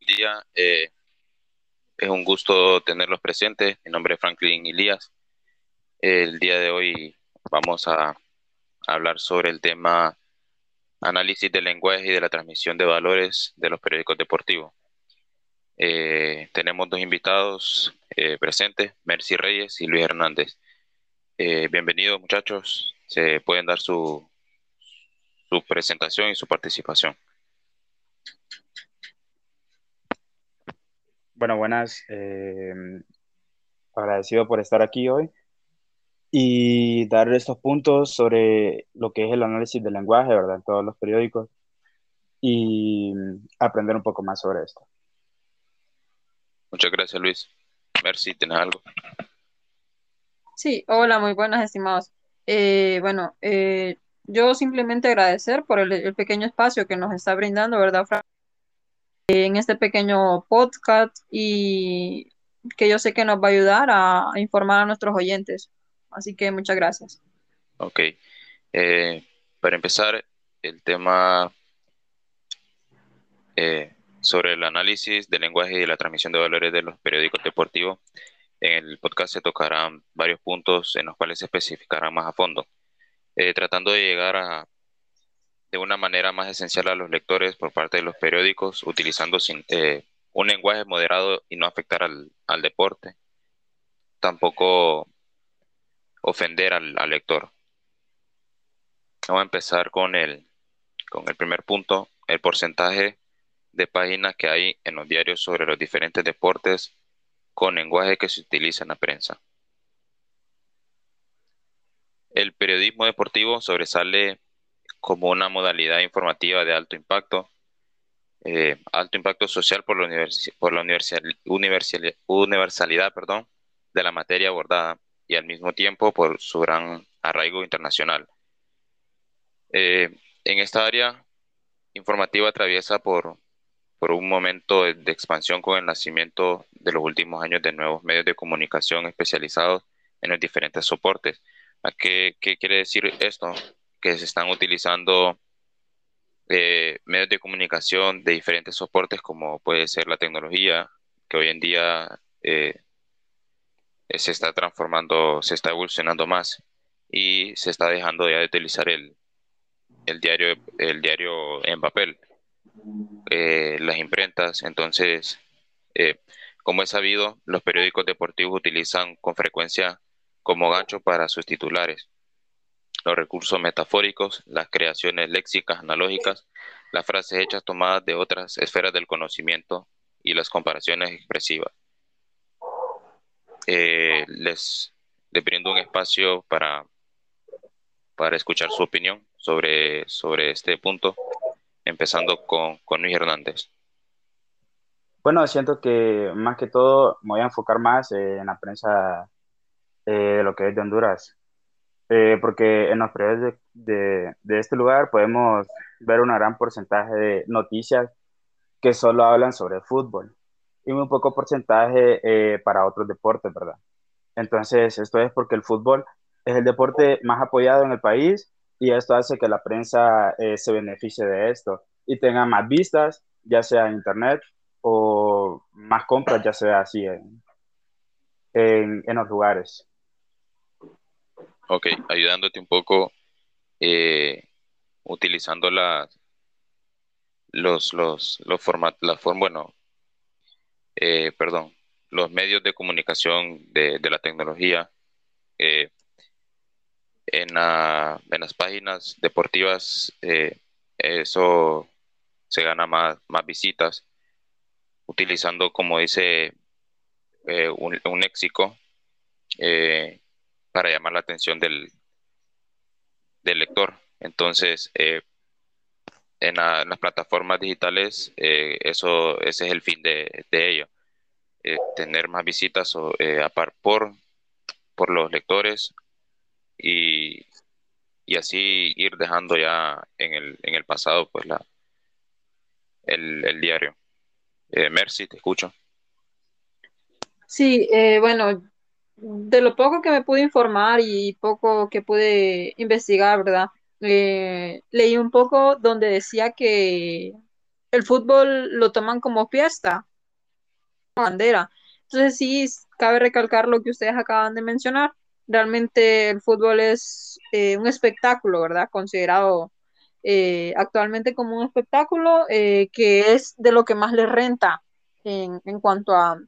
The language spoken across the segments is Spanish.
día. Eh, es un gusto tenerlos presentes. Mi nombre es Franklin Ilías. El día de hoy vamos a hablar sobre el tema análisis del lenguaje y de la transmisión de valores de los periódicos deportivos. Eh, tenemos dos invitados eh, presentes, Mercy Reyes y Luis Hernández. bienvenidos muchachos, se pueden dar su, su presentación y su participación. Bueno, buenas. Eh, agradecido por estar aquí hoy y dar estos puntos sobre lo que es el análisis del lenguaje, ¿verdad? En todos los periódicos y aprender un poco más sobre esto. Muchas gracias, Luis. Merci, ¿tienes algo? Sí, hola, muy buenas, estimados. Eh, bueno, eh, yo simplemente agradecer por el, el, pequeño espacio que nos está brindando, ¿verdad, Fran? En este pequeño podcast y que yo sé que nos va a ayudar a, informar a nuestros oyentes. Así que muchas gracias. Ok. Eh, para empezar, el tema eh, sobre el análisis del lenguaje y la transmisión de valores de los periódicos deportivos. En el podcast se tocarán varios puntos en los cuales se especificarán más a fondo, eh, tratando de llegar a de una manera más esencial a los lectores por parte de los periódicos, utilizando eh, un lenguaje moderado y no afectar al, deporte. Tampoco ofender al, lector. Vamos a empezar con el, con el primer punto, el porcentaje de páginas que hay en los diarios sobre los diferentes deportes con lenguaje que se utiliza en la prensa. El periodismo deportivo sobresale como una modalidad informativa de alto impacto, eh, alto impacto social por la, por la universalidad perdón, de la materia abordada y al mismo tiempo por su gran arraigo internacional. Eh, en esta área informativa atraviesa por, por un momento de, expansión con el nacimiento de los últimos años de nuevos medios de comunicación especializados en los diferentes soportes. ¿A qué, qué quiere decir esto? Que se están utilizando eh, medios de comunicación de diferentes soportes como puede ser la tecnología, que hoy en día eh, se está transformando, se está evolucionando más y se está dejando ya de utilizar el, el diario, el diario en papel, eh, las imprentas. Entonces, como es sabido, los periódicos deportivos utilizan con frecuencia como gancho para sus titulares los recursos metafóricos, las creaciones léxicas analógicas, las frases hechas tomadas de otras esferas del conocimiento y las comparaciones expresivas. Eh, les, brindo un espacio para, para escuchar su opinión sobre, sobre este punto, empezando con, con Luis Hernández. Bueno, siento que más que todo me voy a enfocar más en la prensa eh, de lo que es de Honduras. Eh, porque en los periódicos de, de, este lugar podemos ver un gran porcentaje de noticias que solo hablan sobre fútbol y muy poco porcentaje eh, para otros deportes, ¿verdad? Entonces, esto es porque el fútbol es el deporte más apoyado en el país y esto hace que la prensa eh, se beneficie de esto y tenga más vistas, ya sea en internet o más compras, ya sea así en, en, en los lugares. Ok, ayudándote un poco, eh, utilizando la, los, los, los formatos, la forma, bueno, eh, perdón, los medios de comunicación de, la tecnología, eh, en, en, las páginas deportivas, eso se gana más, más visitas, utilizando, como dice, un, un léxico para llamar la atención del, del lector. Entonces, eh, en, las plataformas digitales, eh, eso, ese es el fin de, de ello. Eh, tener más visitas o, por, por los lectores y, y, así ir dejando ya en el, en el pasado pues la, el, el diario. Mercy, te escucho. Sí, bueno, de lo poco que me pude informar y poco que pude investigar, ¿verdad? Eh, leí un poco donde decía que el fútbol lo toman como fiesta, bandera. Entonces sí, cabe recalcar lo que ustedes acaban de mencionar. Realmente el fútbol es eh, un espectáculo, ¿verdad? Considerado eh, actualmente como un espectáculo que es de lo que más le renta en, en cuanto a,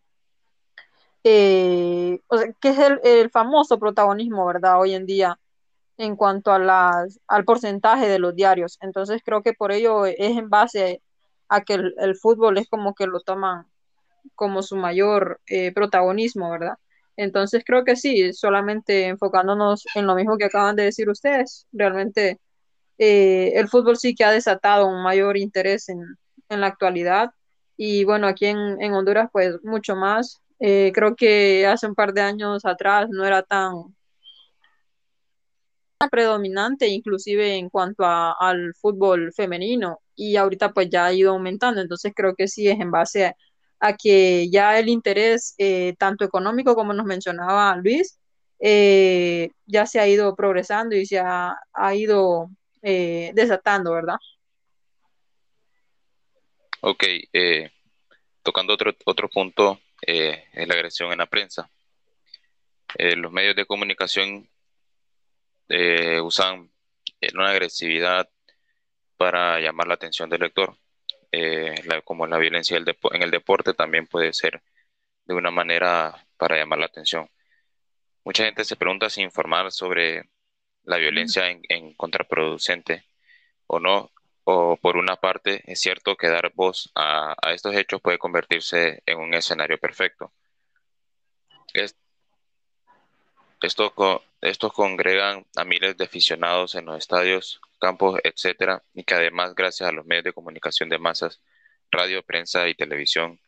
o sea, que es el, el, famoso protagonismo, ¿verdad? Hoy en día en cuanto a las, al porcentaje de los diarios. Entonces creo que por ello es en base a que el, el fútbol es como que lo toman como su mayor eh, protagonismo, ¿verdad? Entonces creo que sí, solamente enfocándonos en lo mismo que acaban de decir ustedes, realmente eh, el fútbol sí que ha desatado un mayor interés en, en la actualidad y bueno, aquí en, en Honduras pues mucho más. Eh, creo que hace un par de años atrás no era tan predominante inclusive en cuanto al fútbol femenino y ahorita pues ya ha ido aumentando, entonces creo que sí es en base a, que ya el interés, eh, tanto económico como nos mencionaba Luis, eh, ya se ha ido progresando y se ha, ha ido desatando, ¿verdad? Ok, tocando otro, otro punto, es la agresión en la prensa. los medios de comunicación usan una agresividad para llamar la atención del lector. Eh, como la violencia en el deporte también puede ser de una manera para llamar la atención. Mucha gente se pregunta si informar sobre la violencia en, contraproducente o no, o por una parte es cierto que dar voz a, estos hechos puede convertirse en un escenario perfecto. estos congregan a miles de aficionados en los estadios campos, etcétera, y que además, gracias a los medios de comunicación de masas, radio, prensa y televisión,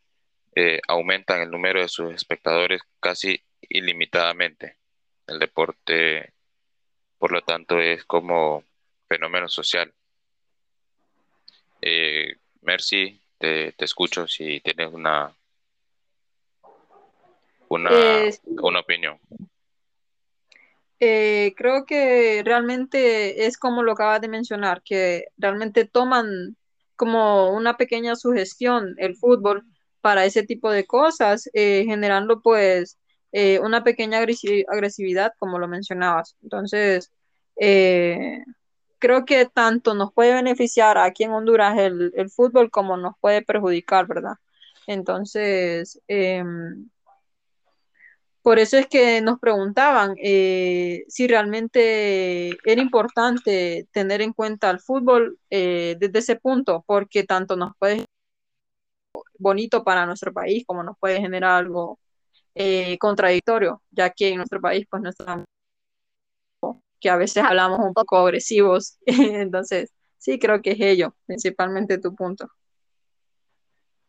eh, aumentan el número de sus espectadores casi ilimitadamente. El deporte, por lo tanto, es como fenómeno social. Eh, Mercy, te, escucho si tienes una, una, una opinión. Eh, creo que realmente es como lo acabas de mencionar, que realmente toman como una pequeña sugestión el fútbol para ese tipo de cosas, eh, generando pues eh, una pequeña agresividad, como lo mencionabas. Entonces, creo que tanto nos puede beneficiar aquí en Honduras el, fútbol como nos puede perjudicar, ¿verdad? Entonces, em, por eso es que nos preguntaban eh, si realmente era importante tener en cuenta el fútbol eh, desde ese punto, porque tanto nos puede bonito para nuestro país como nos puede generar algo eh, contradictorio, ya que en nuestro país pues nuestra que a veces hablamos un poco agresivos, entonces sí creo que es ello, principalmente tu punto.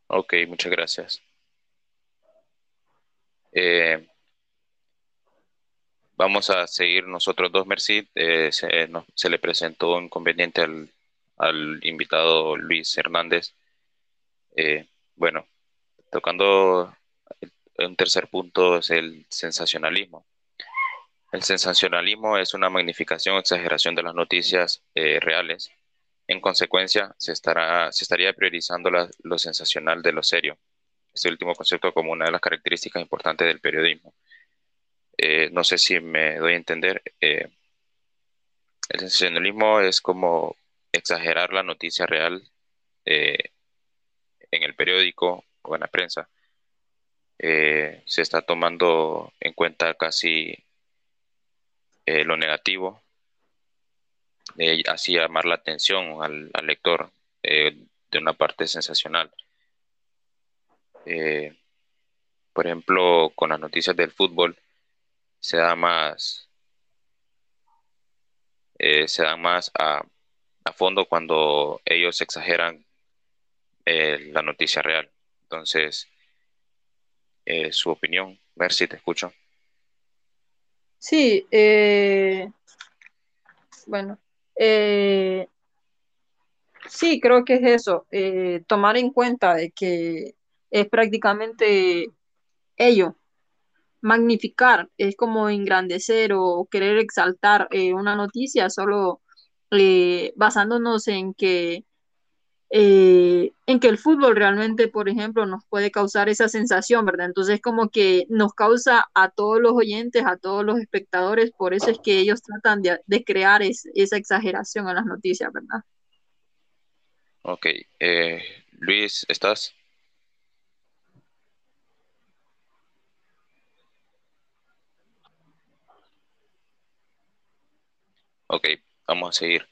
Ok, muchas gracias. Eh, Vamos a seguir nosotros dos, Mercy. Eh, se, le presentó un inconveniente al, invitado Luis Hernández. Eh, bueno, tocando un tercer punto es el sensacionalismo. El sensacionalismo es una magnificación o exageración de las noticias eh, reales. En consecuencia, se, estará, se estaría priorizando lo sensacional de lo serio. Este último concepto como una de las características importantes del periodismo. Eh, no sé si me doy a entender. Eh, el sensacionalismo es como exagerar la noticia real eh, en el periódico o en la prensa. se está tomando en cuenta casi lo negativo, así llamar la atención al, lector de una parte sensacional. por ejemplo, con las noticias del fútbol, se da más, eh, se da más a, fondo cuando ellos exageran eh, la noticia real. Entonces, eh, su opinión, ver si te escucho. Sí, bueno, sí, creo que es eso, tomar en cuenta de que es prácticamente ello magnificar, es como engrandecer o querer exaltar eh, una noticia solo eh, basándonos en que eh, en que el fútbol realmente, por ejemplo, nos puede causar esa sensación, ¿verdad? Entonces, como que nos causa a todos los oyentes, a todos los espectadores, por eso es que ellos tratan de, crear esa exageración en las noticias, ¿verdad? Ok. Eh, Luis, ¿estás? Ok, vamos a seguir.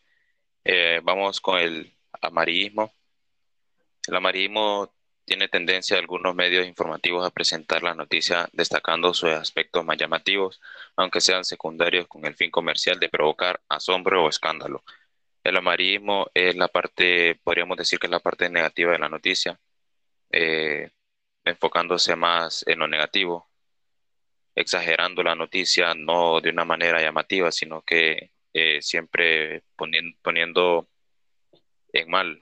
Eh, vamos con el amarillismo. El amarillismo tiene tendencia a algunos medios informativos a presentar la noticia destacando sus aspectos más llamativos, aunque sean secundarios con el fin comercial de provocar asombro o escándalo. El amarillismo es la parte, podríamos decir que es la parte negativa de la noticia, eh, enfocándose más en lo negativo, exagerando la noticia no de una manera llamativa, sino que eh, siempre poniendo, poniendo en mal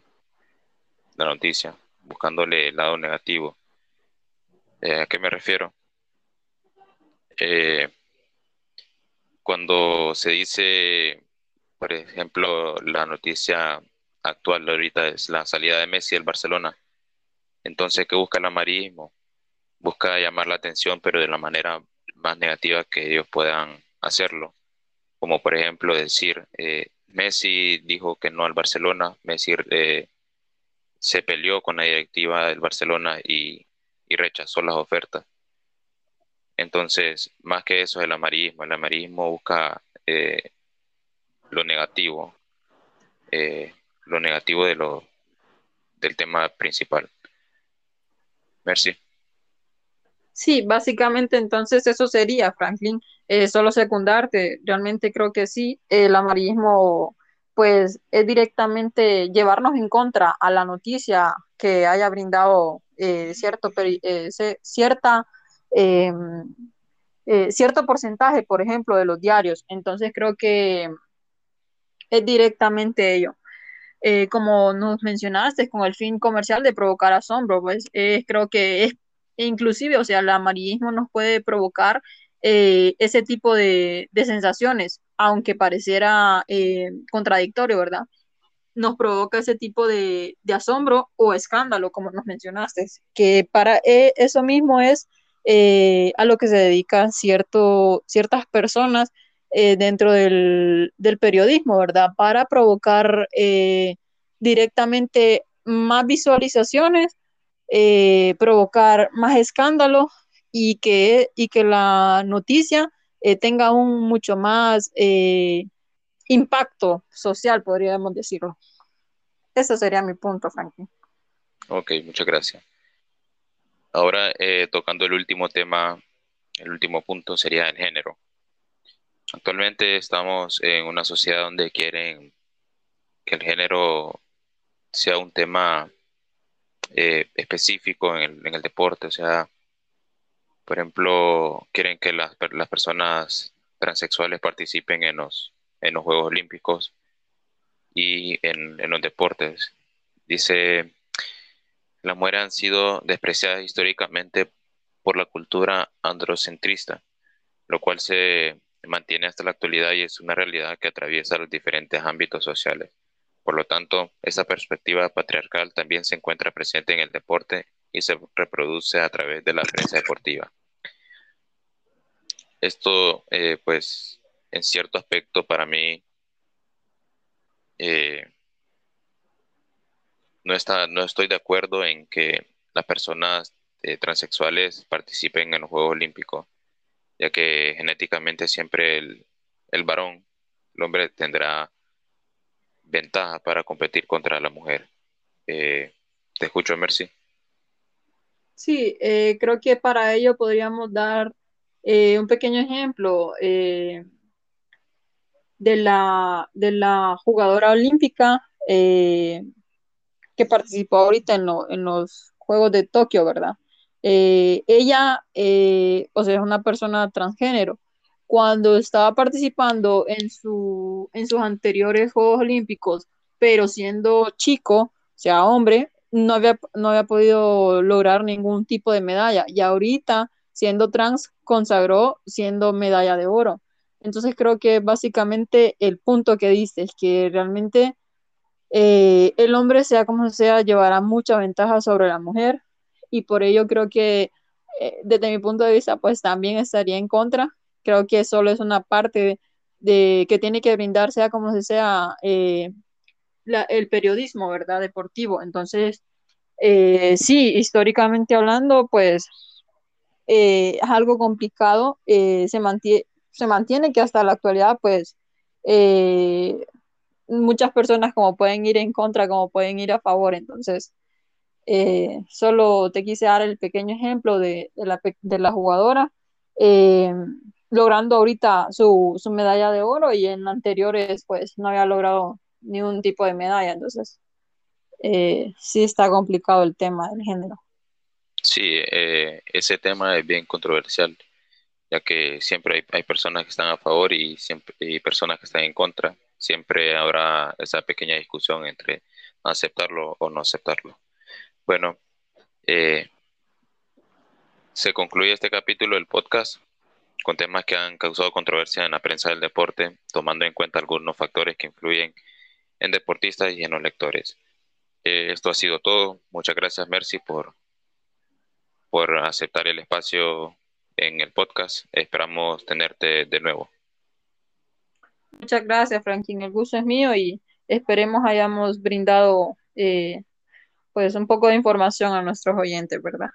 la noticia, buscándole el lado negativo. Eh, ¿A qué me refiero? Eh, cuando se dice, por ejemplo, la noticia actual ahorita es la salida de Messi del Barcelona, entonces, ¿qué busca el amarillismo? Busca llamar la atención, pero de la manera más negativa que ellos puedan hacerlo como por ejemplo decir, eh, Messi dijo que no al Barcelona, Messi eh, se peleó con la directiva del Barcelona y, rechazó las ofertas. Entonces, más que eso, el amarillismo, el amarillismo busca eh, lo negativo, lo negativo de lo, del tema principal. Merci. Sí, básicamente entonces eso sería, Franklin, eh, solo secundarte, realmente creo que sí, el amarillismo pues es directamente llevarnos en contra a la noticia que haya brindado eh, cierto, eh, cierta, em, cierto porcentaje, por ejemplo, de los diarios. Entonces creo que es directamente ello. como nos mencionaste, con el fin comercial de provocar asombro, pues creo que es e inclusive, o sea, el amarillismo nos puede provocar eh, ese tipo de, sensaciones, aunque pareciera eh, contradictorio, ¿verdad? Nos provoca ese tipo de, asombro o escándalo, como nos mencionaste, que para eh, eso mismo es a lo que se dedican cierto, ciertas personas dentro del, del, periodismo, ¿verdad? Para provocar directamente más visualizaciones eh, provocar más escándalo y que, y que la noticia eh, tenga un mucho más eh, impacto social, podríamos decirlo. Ese sería mi punto, Frankie. Ok, muchas gracias. Ahora, tocando el último tema, el último punto sería el género. Actualmente estamos en una sociedad donde quieren que el género sea un tema eh, específico en el, deporte. O sea, por ejemplo, quieren que las, personas transexuales participen en los, en los Juegos Olímpicos y en, los deportes. Dice, las mujeres han sido despreciadas históricamente por la cultura androcentrista, lo cual se mantiene hasta la actualidad y es una realidad que atraviesa los diferentes ámbitos sociales. Por lo tanto, esa perspectiva patriarcal también se encuentra presente en el deporte y se reproduce a través de la prensa deportiva. Esto, eh, pues, en cierto aspecto para mí eh, no, está, no estoy de acuerdo en que las personas eh, transexuales participen en los Juegos Olímpicos, ya que genéticamente siempre el, el varón, el hombre tendrá ventaja para competir contra la mujer. Eh, te escucho, Mercy. Sí, eh, creo que para ello podríamos dar eh, un pequeño ejemplo de, la, de la jugadora olímpica que participó ahorita en, en, los Juegos de Tokio, ¿verdad? ella, o sea, es una persona transgénero cuando estaba participando en, su, en sus anteriores Juegos Olímpicos, pero siendo chico, o sea, hombre, no había, no había podido lograr ningún tipo de medalla. Y ahorita, siendo trans, consagró siendo medalla de oro. Entonces creo que básicamente el punto que dices, que realmente eh, el hombre, sea como sea, llevará mucha ventaja sobre la mujer y por ello creo que eh, desde mi punto de vista, pues también estaría en contra. Creo que solo es una parte de, que tiene que brindar, sea como sea, eh, la, el periodismo, ¿verdad? Deportivo. Entonces, eh, sí, históricamente hablando, pues eh, es algo complicado. Eh, se, mantiene, se mantiene que hasta la actualidad, pues, eh, muchas personas como pueden ir en contra, como pueden ir a favor. Entonces, eh, solo te quise dar el pequeño ejemplo de, de, la, de la, jugadora, eh, logrando ahorita su, su, medalla de oro y en anteriores pues no había logrado ningún tipo de medalla, entonces eh, sí está complicado el tema del género. Sí, eh, ese tema es bien controversial, ya que siempre hay, hay personas que están a favor y, siempre, y personas que están en contra. Siempre habrá esa pequeña discusión entre aceptarlo o no aceptarlo. Bueno, eh, se concluye este capítulo del podcast con temas que han causado controversia en la prensa del deporte, tomando en cuenta algunos factores que influyen en deportistas y en los lectores. Eh, esto ha sido todo. Muchas gracias, Mercy, por, por aceptar el espacio en el podcast. Esperamos tenerte de nuevo. Muchas gracias, Franklin. El gusto es mío y esperemos hayamos brindado eh, pues un poco de información a nuestros oyentes, ¿verdad?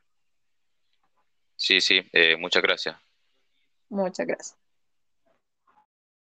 Sí, sí, eh, muchas gracias. Muchas gracias.